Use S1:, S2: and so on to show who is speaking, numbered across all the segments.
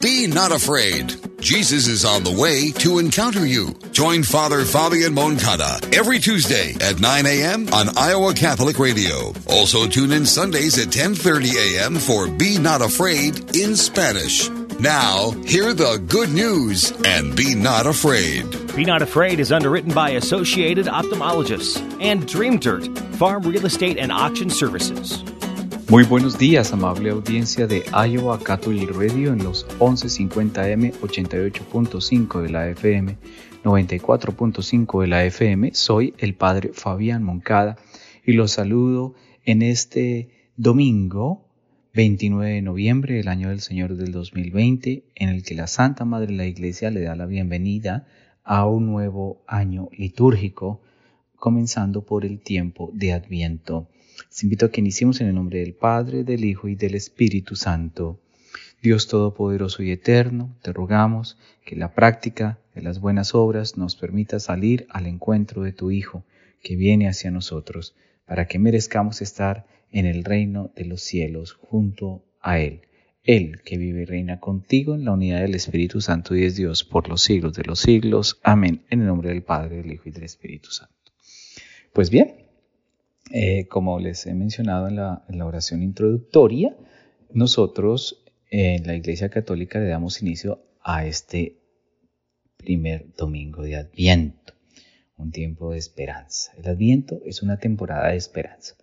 S1: Be not afraid. Jesus is on the way to encounter you. Join Father Fabian Moncada every Tuesday at 9 a.m. on Iowa Catholic Radio. Also tune in Sundays at 10:30 a.m. for Be Not Afraid in Spanish. Now, hear the good news and be not afraid.
S2: Be Not Afraid is underwritten by Associated Ophthalmologists and Dream Dirt, Farm Real Estate and Auction Services.
S3: Muy buenos días, amable audiencia de Iowa Catholic Radio en los 1150M, 88.5 de la FM, 94.5 de la FM. Soy el Padre Fabián Moncada y los saludo en este domingo 29 de noviembre del año del Señor del 2020, en el que la Santa Madre de la Iglesia le da la bienvenida a un nuevo año litúrgico, comenzando por el tiempo de Adviento. Les invito a que iniciemos en el nombre del Padre, del Hijo y del Espíritu Santo. Dios Todopoderoso y Eterno, te rogamos que la práctica de las buenas obras nos permita salir al encuentro de tu Hijo, que viene hacia nosotros, para que merezcamos estar en el reino de los cielos junto a Él. Él que vive y reina contigo en la unidad del Espíritu Santo y es Dios por los siglos de los siglos. Amén. En el nombre del Padre, del Hijo y del Espíritu Santo. Pues bien, eh, como les he mencionado en la, oración introductoria, nosotros en la Iglesia Católica le damos inicio a este primer domingo de Adviento, un tiempo de esperanza. El Adviento es una temporada de esperanza.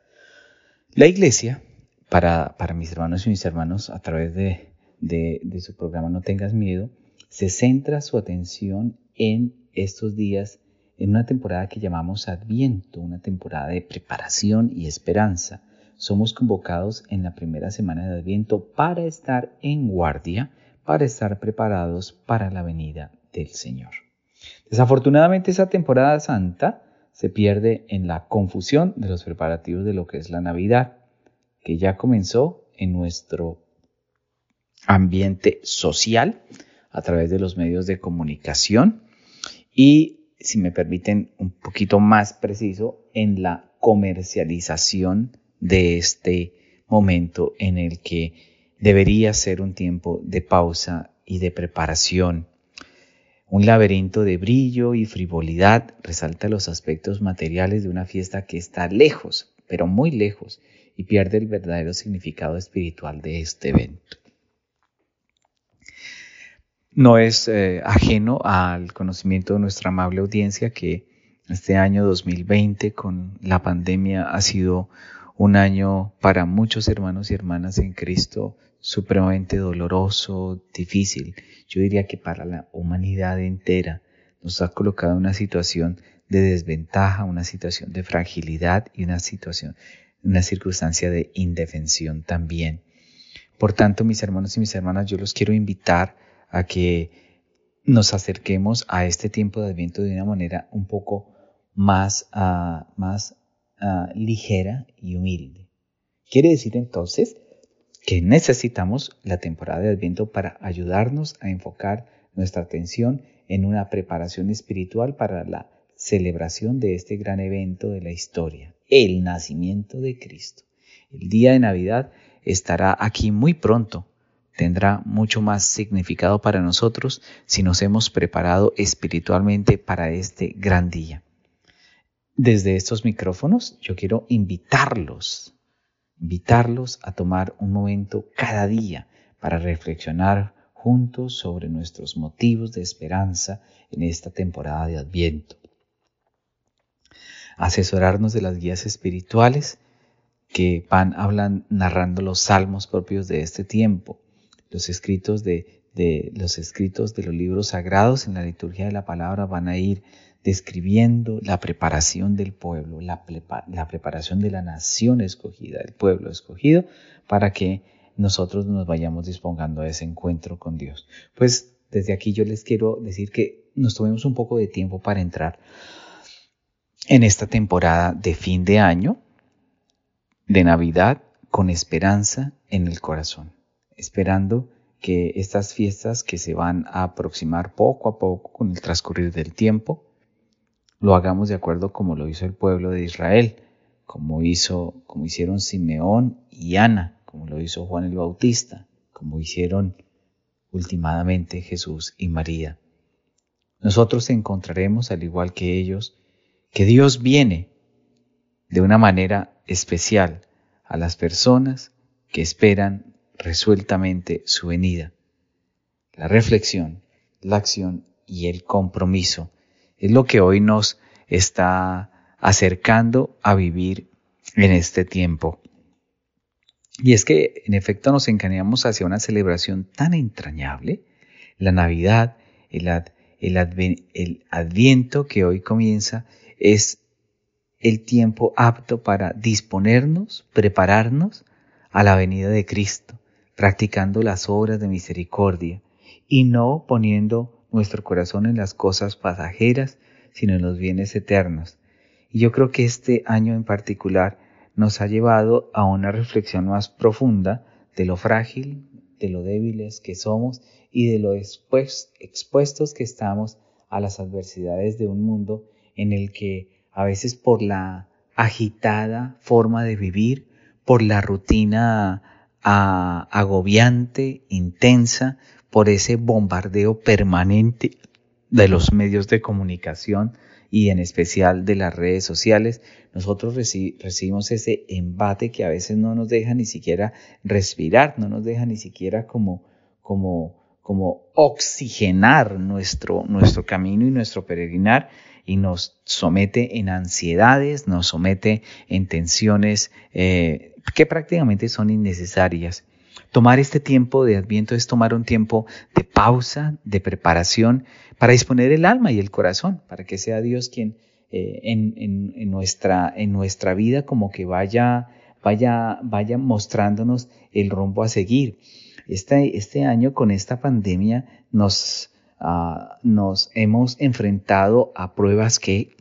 S3: La Iglesia, para, mis hermanos y mis hermanos, a través de, de su programa No tengas miedo, se centra su atención en estos días en una temporada que llamamos Adviento, una temporada de preparación y esperanza. Somos convocados en la primera semana de Adviento para estar en guardia, para estar preparados para la venida del Señor. Desafortunadamente esa temporada santa se pierde en la confusión de los preparativos de lo que es la Navidad, que ya comenzó en nuestro ambiente social a través de los medios de comunicación y si me permiten un poquito más preciso, en la comercialización de este momento en el que debería ser un tiempo de pausa y de preparación. Un laberinto de brillo y frivolidad resalta los aspectos materiales de una fiesta que está lejos, pero muy lejos, y pierde el verdadero significado espiritual de este evento no es eh, ajeno al conocimiento de nuestra amable audiencia que este año 2020 con la pandemia ha sido un año para muchos hermanos y hermanas en Cristo supremamente doloroso, difícil. Yo diría que para la humanidad entera nos ha colocado una situación de desventaja, una situación de fragilidad y una situación, una circunstancia de indefensión también. Por tanto, mis hermanos y mis hermanas, yo los quiero invitar a que nos acerquemos a este tiempo de Adviento de una manera un poco más, ah, más ah, ligera y humilde. Quiere decir entonces que necesitamos la temporada de Adviento para ayudarnos a enfocar nuestra atención en una preparación espiritual para la celebración de este gran evento de la historia, el nacimiento de Cristo. El día de Navidad estará aquí muy pronto tendrá mucho más significado para nosotros si nos hemos preparado espiritualmente para este gran día. Desde estos micrófonos yo quiero invitarlos, invitarlos a tomar un momento cada día para reflexionar juntos sobre nuestros motivos de esperanza en esta temporada de Adviento. Asesorarnos de las guías espirituales que van narrando los salmos propios de este tiempo los escritos de, los escritos de los libros sagrados en la liturgia de la palabra van a ir describiendo la preparación del pueblo, la, la, preparación de la nación escogida, el pueblo escogido, para que nosotros nos vayamos dispongando a ese encuentro con Dios. Pues desde aquí yo les quiero decir que nos tomemos un poco de tiempo para entrar en esta temporada de fin de año, de Navidad, con esperanza en el corazón esperando que estas fiestas que se van a aproximar poco a poco con el transcurrir del tiempo, lo hagamos de acuerdo como lo hizo el pueblo de Israel, como hizo, como hicieron Simeón y Ana, como lo hizo Juan el Bautista, como hicieron ultimadamente Jesús y María. Nosotros encontraremos, al igual que ellos, que Dios viene de una manera especial a las personas que esperan resueltamente su venida. La reflexión, la acción y el compromiso es lo que hoy nos está acercando a vivir en este tiempo. Y es que en efecto nos encaminamos hacia una celebración tan entrañable, la Navidad, el, el adviento que hoy comienza, es el tiempo apto para disponernos, prepararnos a la venida de Cristo, practicando las obras de misericordia y no poniendo nuestro corazón en las cosas pasajeras, sino en los bienes eternos. Y yo creo que este año en particular nos ha llevado a una reflexión más profunda de lo frágil, de lo débiles que somos y de lo expuestos que estamos a las adversidades de un mundo en el que a veces por la agitada forma de vivir, por la rutina agobiante, intensa, por ese bombardeo permanente de los medios de comunicación, y en especial de las redes sociales, nosotros recibimos ese embate que a veces no nos deja ni siquiera respirar, no nos deja ni siquiera como, como, como oxigenar nuestro, nuestro camino y nuestro peregrinar y nos somete en ansiedades, nos somete en tensiones eh, que prácticamente son innecesarias. Tomar este tiempo de adviento es tomar un tiempo de pausa, de preparación, para disponer el alma y el corazón, para que sea Dios quien eh, en, nuestra, en nuestra vida como que vaya, vaya, vaya mostrándonos el rumbo a seguir. Este, este año con esta pandemia nos, ah, nos hemos enfrentado a pruebas que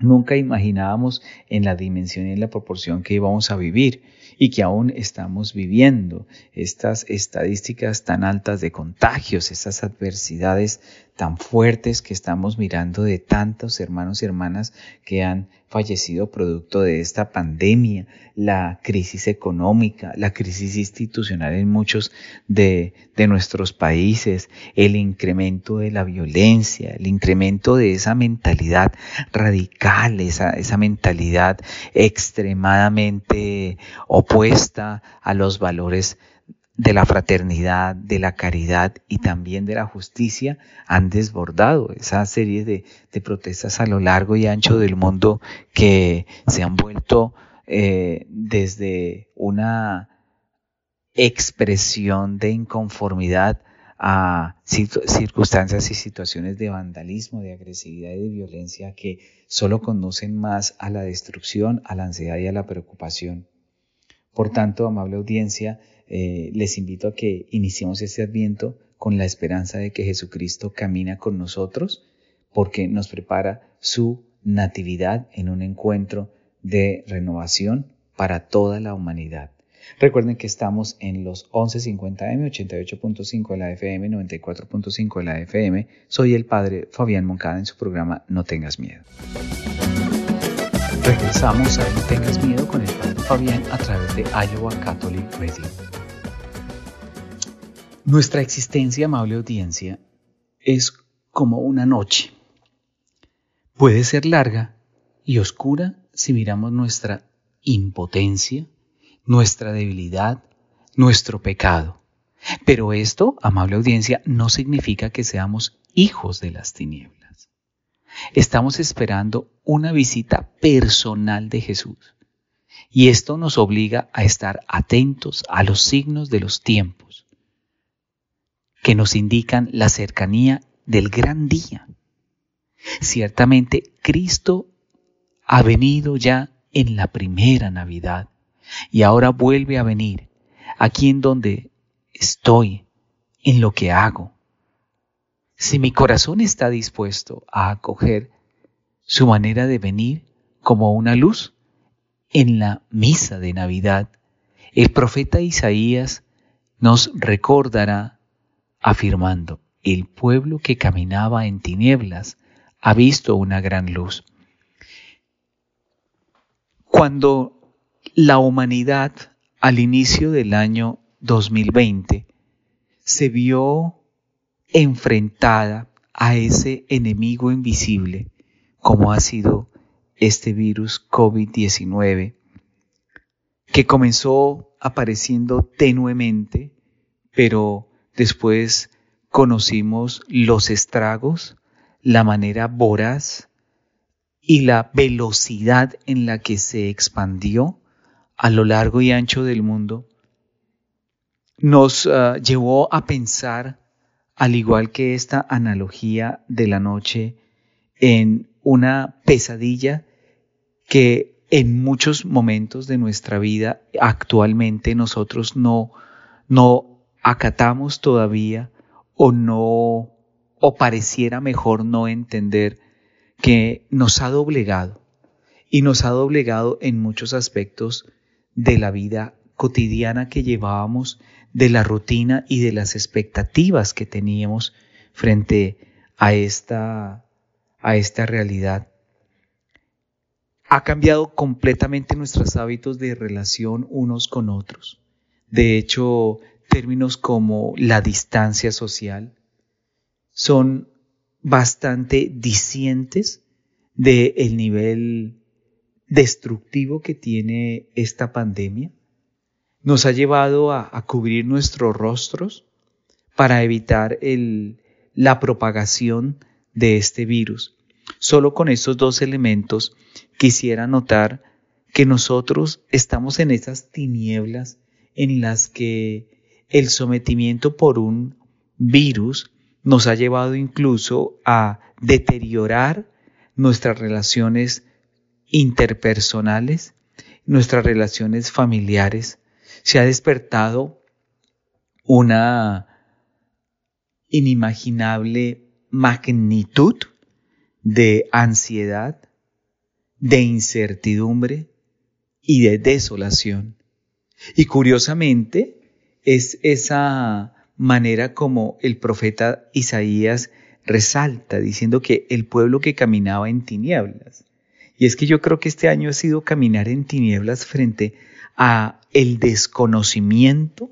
S3: nunca imaginábamos en la dimensión y en la proporción que íbamos a vivir y que aún estamos viviendo. Estas estadísticas tan altas de contagios, estas adversidades tan fuertes que estamos mirando de tantos hermanos y hermanas que han fallecido producto de esta pandemia, la crisis económica, la crisis institucional en muchos de, nuestros países, el incremento de la violencia, el incremento de esa mentalidad radical, esa, esa mentalidad extremadamente opuesta a los valores de la fraternidad, de la caridad y también de la justicia han desbordado esa serie de, protestas a lo largo y ancho del mundo que se han vuelto eh, desde una expresión de inconformidad a circunstancias y situaciones de vandalismo, de agresividad y de violencia que solo conducen más a la destrucción, a la ansiedad y a la preocupación. Por tanto, amable audiencia, eh, les invito a que iniciemos este adviento con la esperanza de que Jesucristo camina con nosotros porque nos prepara su natividad en un encuentro de renovación para toda la humanidad. Recuerden que estamos en los 1150M, 88.5 de la FM, 94.5 de la FM. Soy el padre Fabián Moncada en su programa No tengas miedo. Regresamos a No tengas miedo con el padre Fabián a través de Iowa Catholic Radio. Nuestra existencia, amable audiencia, es como una noche. Puede ser larga y oscura si miramos nuestra impotencia, nuestra debilidad, nuestro pecado. Pero esto, amable audiencia, no significa que seamos hijos de las tinieblas. Estamos esperando una visita personal de Jesús. Y esto nos obliga a estar atentos a los signos de los tiempos que nos indican la cercanía del gran día. Ciertamente Cristo ha venido ya en la primera Navidad y ahora vuelve a venir aquí en donde estoy, en lo que hago. Si mi corazón está dispuesto a acoger su manera de venir como una luz, en la misa de Navidad, el profeta Isaías nos recordará afirmando, el pueblo que caminaba en tinieblas ha visto una gran luz. Cuando la humanidad al inicio del año 2020 se vio enfrentada a ese enemigo invisible como ha sido este virus COVID-19, que comenzó apareciendo tenuemente, pero después conocimos los estragos, la manera voraz y la velocidad en la que se expandió a lo largo y ancho del mundo, nos uh, llevó a pensar, al igual que esta analogía de la noche, en una pesadilla que en muchos momentos de nuestra vida actualmente nosotros no, no acatamos todavía o no, o pareciera mejor no entender que nos ha doblegado y nos ha doblegado en muchos aspectos de la vida cotidiana que llevábamos, de la rutina y de las expectativas que teníamos frente a esta, a esta realidad. Ha cambiado completamente nuestros hábitos de relación unos con otros. De hecho, términos como la distancia social son bastante disientes del nivel destructivo que tiene esta pandemia. Nos ha llevado a, cubrir nuestros rostros para evitar la propagación de este virus. Solo con estos dos elementos quisiera notar que nosotros estamos en esas tinieblas en las que el sometimiento por un virus nos ha llevado incluso a deteriorar nuestras relaciones interpersonales, nuestras relaciones familiares. Se ha despertado una inimaginable magnitud de ansiedad, de incertidumbre y de desolación. Y curiosamente, es esa manera como el profeta Isaías resalta, diciendo que el pueblo que caminaba en tinieblas. Y es que yo creo que este año ha sido caminar en tinieblas frente a el desconocimiento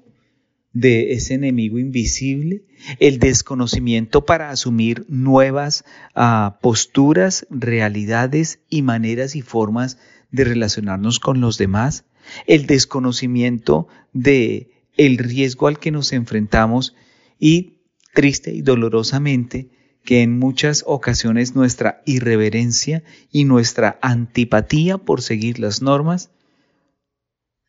S3: de ese enemigo invisible, el desconocimiento para asumir nuevas uh, posturas, realidades y maneras y formas de relacionarnos con los demás, el desconocimiento de el riesgo al que nos enfrentamos y triste y dolorosamente que en muchas ocasiones nuestra irreverencia y nuestra antipatía por seguir las normas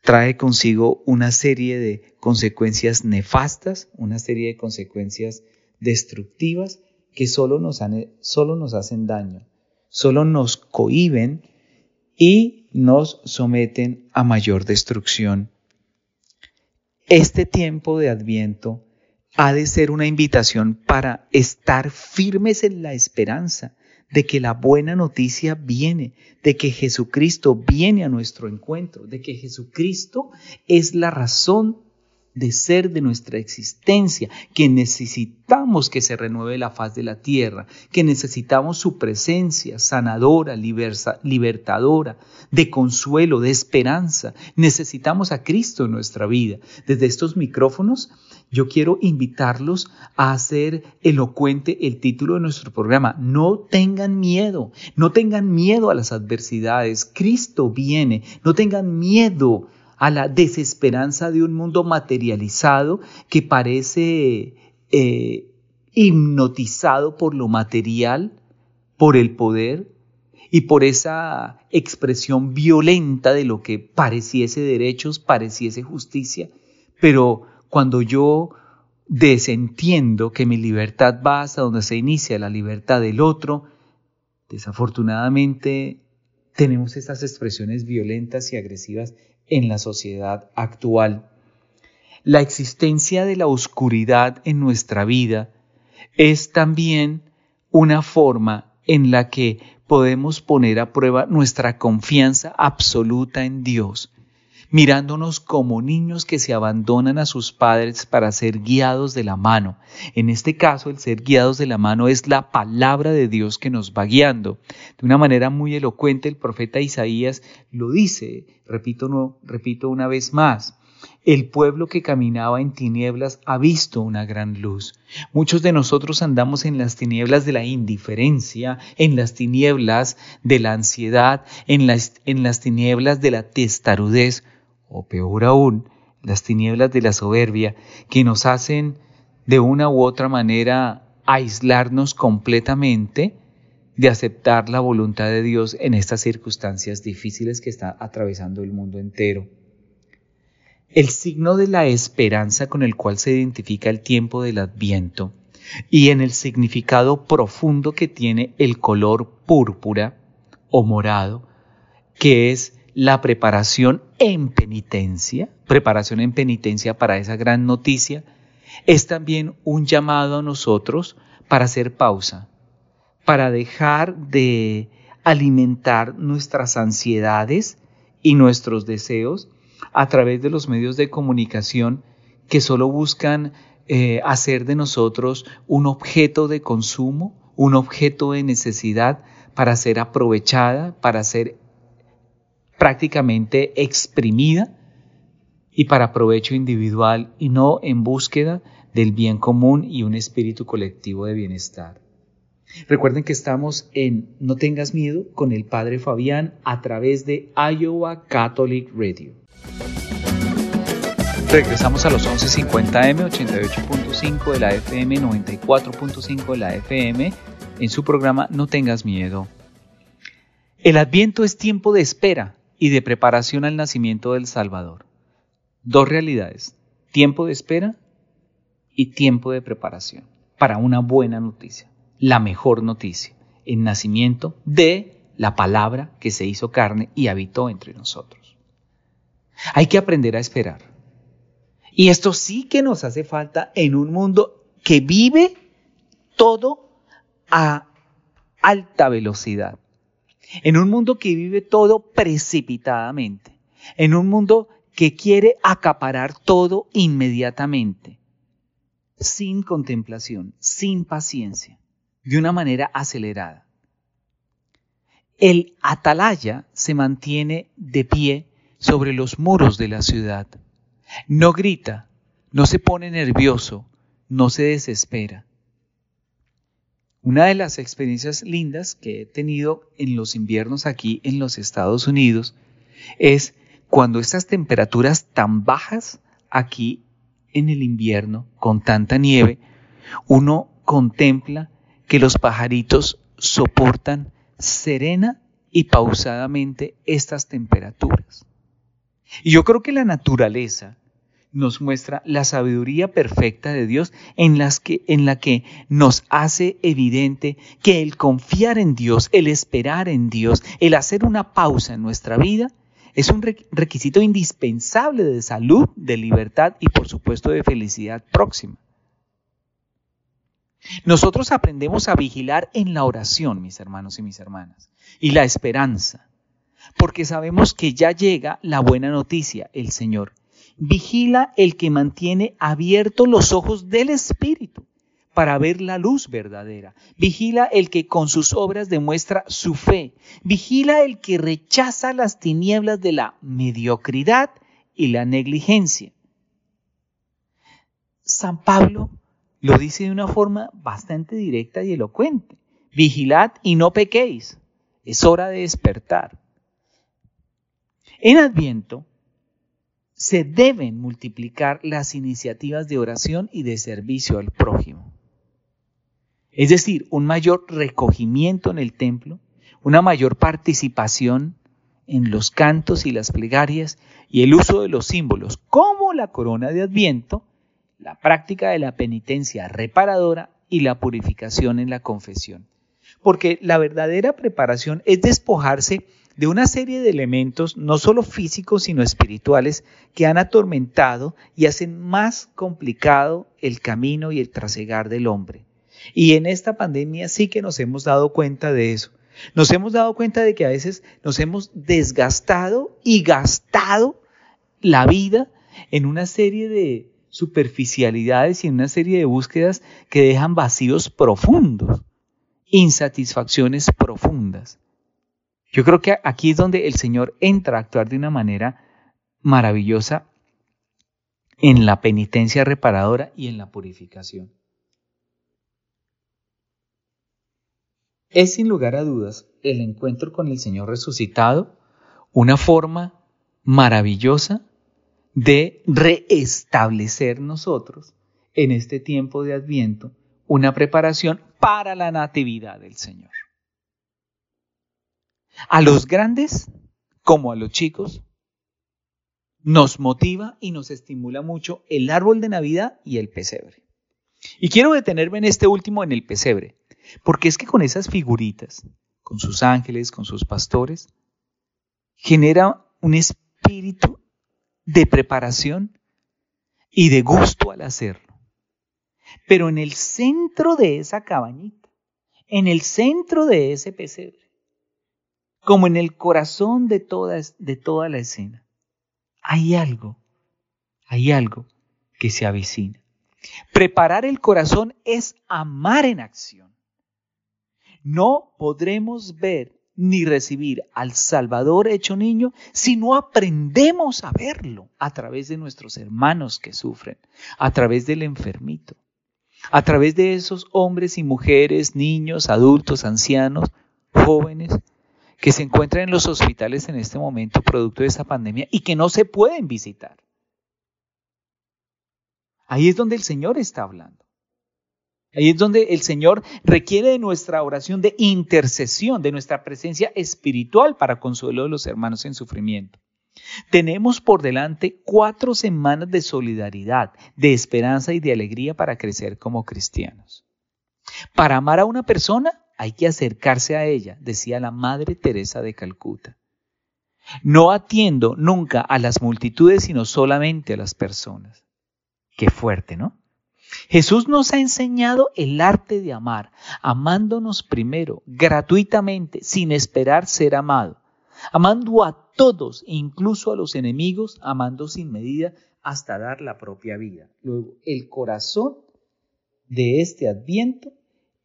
S3: trae consigo una serie de consecuencias nefastas, una serie de consecuencias destructivas que solo nos, han, solo nos hacen daño, solo nos cohiben y nos someten a mayor destrucción este tiempo de adviento ha de ser una invitación para estar firmes en la esperanza de que la buena noticia viene, de que Jesucristo viene a nuestro encuentro, de que Jesucristo es la razón de ser de nuestra existencia, que necesitamos que se renueve la faz de la tierra, que necesitamos su presencia sanadora, libertadora, de consuelo, de esperanza. Necesitamos a Cristo en nuestra vida. Desde estos micrófonos, yo quiero invitarlos a hacer elocuente el título de nuestro programa. No tengan miedo, no tengan miedo a las adversidades. Cristo viene, no tengan miedo a la desesperanza de un mundo materializado que parece eh, hipnotizado por lo material, por el poder y por esa expresión violenta de lo que pareciese derechos, pareciese justicia. Pero cuando yo desentiendo que mi libertad va hasta donde se inicia la libertad del otro, desafortunadamente tenemos esas expresiones violentas y agresivas en la sociedad actual. La existencia de la oscuridad en nuestra vida es también una forma en la que podemos poner a prueba nuestra confianza absoluta en Dios mirándonos como niños que se abandonan a sus padres para ser guiados de la mano. En este caso, el ser guiados de la mano es la palabra de Dios que nos va guiando. De una manera muy elocuente, el profeta Isaías lo dice, repito, no, repito una vez más. el pueblo que caminaba en tinieblas ha visto una gran luz. Muchos de nosotros andamos en las tinieblas de la indiferencia, en las tinieblas de la ansiedad, en las, en las tinieblas de la testarudez, o peor aún, las tinieblas de la soberbia, que nos hacen de una u otra manera aislarnos completamente de aceptar la voluntad de Dios en estas circunstancias difíciles que está atravesando el mundo entero. El signo de la esperanza con el cual se identifica el tiempo del adviento y en el significado profundo que tiene el color púrpura o morado, que es la preparación en penitencia, preparación en penitencia para esa gran noticia, es también un llamado a nosotros para hacer pausa, para dejar de alimentar nuestras ansiedades y nuestros deseos a través de los medios de comunicación que solo buscan eh, hacer de nosotros un objeto de consumo, un objeto de necesidad para ser aprovechada, para ser prácticamente exprimida y para provecho individual y no en búsqueda del bien común y un espíritu colectivo de bienestar. Recuerden que estamos en No tengas miedo con el Padre Fabián a través de Iowa Catholic Radio. Regresamos a los 11.50M, 88.5 de la FM, 94.5 de la FM, en su programa No tengas miedo. El adviento es tiempo de espera y de preparación al nacimiento del Salvador. Dos realidades, tiempo de espera y tiempo de preparación para una buena noticia la mejor noticia, el nacimiento de la palabra que se hizo carne y habitó entre nosotros. Hay que aprender a esperar. Y esto sí que nos hace falta en un mundo que vive todo a alta velocidad. En un mundo que vive todo precipitadamente. En un mundo que quiere acaparar todo inmediatamente. Sin contemplación, sin paciencia de una manera acelerada. El atalaya se mantiene de pie sobre los muros de la ciudad. No grita, no se pone nervioso, no se desespera. Una de las experiencias lindas que he tenido en los inviernos aquí en los Estados Unidos es cuando estas temperaturas tan bajas aquí en el invierno, con tanta nieve, uno contempla que los pajaritos soportan serena y pausadamente estas temperaturas. Y yo creo que la naturaleza nos muestra la sabiduría perfecta de Dios en, en la que nos hace evidente que el confiar en Dios, el esperar en Dios, el hacer una pausa en nuestra vida, es un requisito indispensable de salud, de libertad y por supuesto de felicidad próxima. Nosotros aprendemos a vigilar en la oración, mis hermanos y mis hermanas, y la esperanza, porque sabemos que ya llega la buena noticia, el Señor. Vigila el que mantiene abiertos los ojos del Espíritu para ver la luz verdadera. Vigila el que con sus obras demuestra su fe. Vigila el que rechaza las tinieblas de la mediocridad y la negligencia. San Pablo lo dice de una forma bastante directa y elocuente. Vigilad y no pequéis. Es hora de despertar. En Adviento se deben multiplicar las iniciativas de oración y de servicio al prójimo. Es decir, un mayor recogimiento en el templo, una mayor participación en los cantos y las plegarias y el uso de los símbolos como la corona de Adviento la práctica de la penitencia reparadora y la purificación en la confesión. Porque la verdadera preparación es despojarse de una serie de elementos, no solo físicos, sino espirituales, que han atormentado y hacen más complicado el camino y el trasegar del hombre. Y en esta pandemia sí que nos hemos dado cuenta de eso. Nos hemos dado cuenta de que a veces nos hemos desgastado y gastado la vida en una serie de superficialidades y en una serie de búsquedas que dejan vacíos profundos, insatisfacciones profundas. Yo creo que aquí es donde el Señor entra a actuar de una manera maravillosa en la penitencia reparadora y en la purificación. Es sin lugar a dudas el encuentro con el Señor resucitado una forma maravillosa de reestablecer nosotros en este tiempo de Adviento una preparación para la natividad del Señor. A los grandes como a los chicos nos motiva y nos estimula mucho el árbol de Navidad y el pesebre. Y quiero detenerme en este último, en el pesebre, porque es que con esas figuritas, con sus ángeles, con sus pastores, genera un espíritu de preparación y de gusto al hacerlo. Pero en el centro de esa cabañita, en el centro de ese pesebre, como en el corazón de toda, de toda la escena, hay algo, hay algo que se avecina. Preparar el corazón es amar en acción. No podremos ver ni recibir al Salvador hecho niño si no aprendemos a verlo a través de nuestros hermanos que sufren, a través del enfermito, a través de esos hombres y mujeres, niños, adultos, ancianos, jóvenes, que se encuentran en los hospitales en este momento producto de esta pandemia y que no se pueden visitar. Ahí es donde el Señor está hablando. Ahí es donde el Señor requiere de nuestra oración de intercesión, de nuestra presencia espiritual para consuelo de los hermanos en sufrimiento. Tenemos por delante cuatro semanas de solidaridad, de esperanza y de alegría para crecer como cristianos. Para amar a una persona hay que acercarse a ella, decía la Madre Teresa de Calcuta. No atiendo nunca a las multitudes, sino solamente a las personas. Qué fuerte, ¿no? Jesús nos ha enseñado el arte de amar, amándonos primero, gratuitamente, sin esperar ser amado, amando a todos, incluso a los enemigos, amando sin medida hasta dar la propia vida. Luego, el corazón de este adviento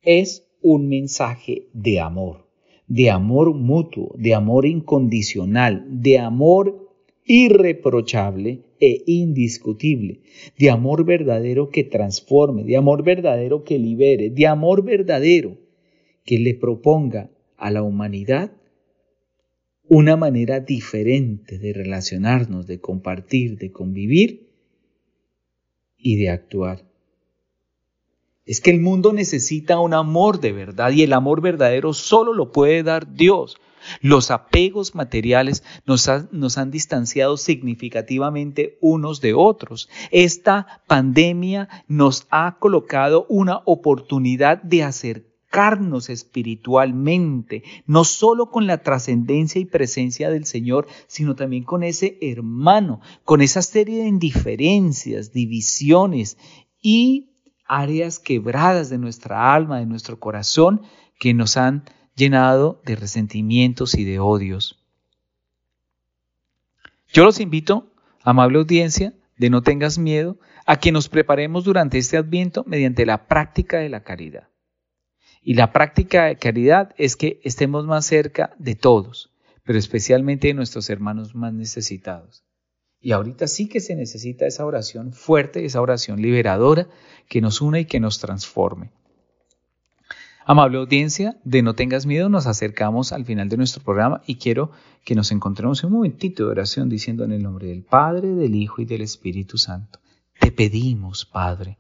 S3: es un mensaje de amor, de amor mutuo, de amor incondicional, de amor irreprochable e indiscutible, de amor verdadero que transforme, de amor verdadero que libere, de amor verdadero que le proponga a la humanidad una manera diferente de relacionarnos, de compartir, de convivir y de actuar. Es que el mundo necesita un amor de verdad y el amor verdadero solo lo puede dar Dios. Los apegos materiales nos, han distanciado significativamente unos de otros. Esta pandemia nos ha colocado una oportunidad de acercarnos espiritualmente, no solo con la trascendencia y presencia del Señor, sino también con ese hermano, con esa serie de indiferencias, divisiones y áreas quebradas de nuestra alma, de nuestro corazón, que nos han llenado de resentimientos y de odios. Yo los invito, amable audiencia, de no tengas miedo, a que nos preparemos durante este adviento mediante la práctica de la caridad. Y la práctica de caridad es que estemos más cerca de todos, pero especialmente de nuestros hermanos más necesitados. Y ahorita sí que se necesita esa oración fuerte, esa oración liberadora que nos une y que nos transforme. Amable audiencia, de No tengas miedo, nos acercamos al final de nuestro programa y quiero que nos encontremos en un momentito de oración diciendo en el nombre del Padre, del Hijo y del Espíritu Santo. Te pedimos, Padre,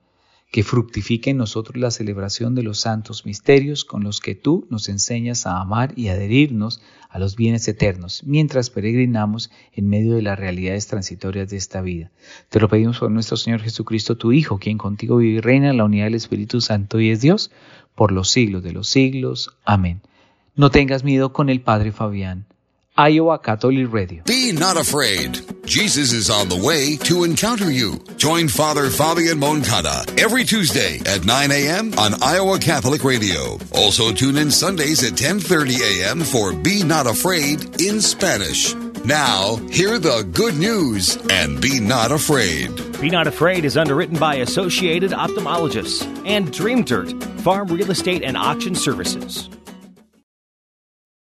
S3: que fructifique en nosotros la celebración de los santos misterios con los que tú nos enseñas a amar y adherirnos a los bienes eternos, mientras peregrinamos en medio de las realidades transitorias de esta vida. Te lo pedimos por nuestro Señor Jesucristo, tu Hijo, quien contigo vive y reina en la unidad del Espíritu Santo y es Dios por los siglos de los siglos. Amén. No tengas miedo con el Padre Fabián. Iowa Catholic Radio.
S1: Be not afraid. Jesus is on the way to encounter you. Join Father Fabian Moncada every Tuesday at 9 a.m. on Iowa Catholic Radio. Also tune in Sundays at 10:30 a.m. for Be Not Afraid in Spanish. Now, hear the good news and be not afraid.
S2: Be Not Afraid is underwritten by Associated Ophthalmologists and Dream Dirt Farm Real Estate and Auction Services.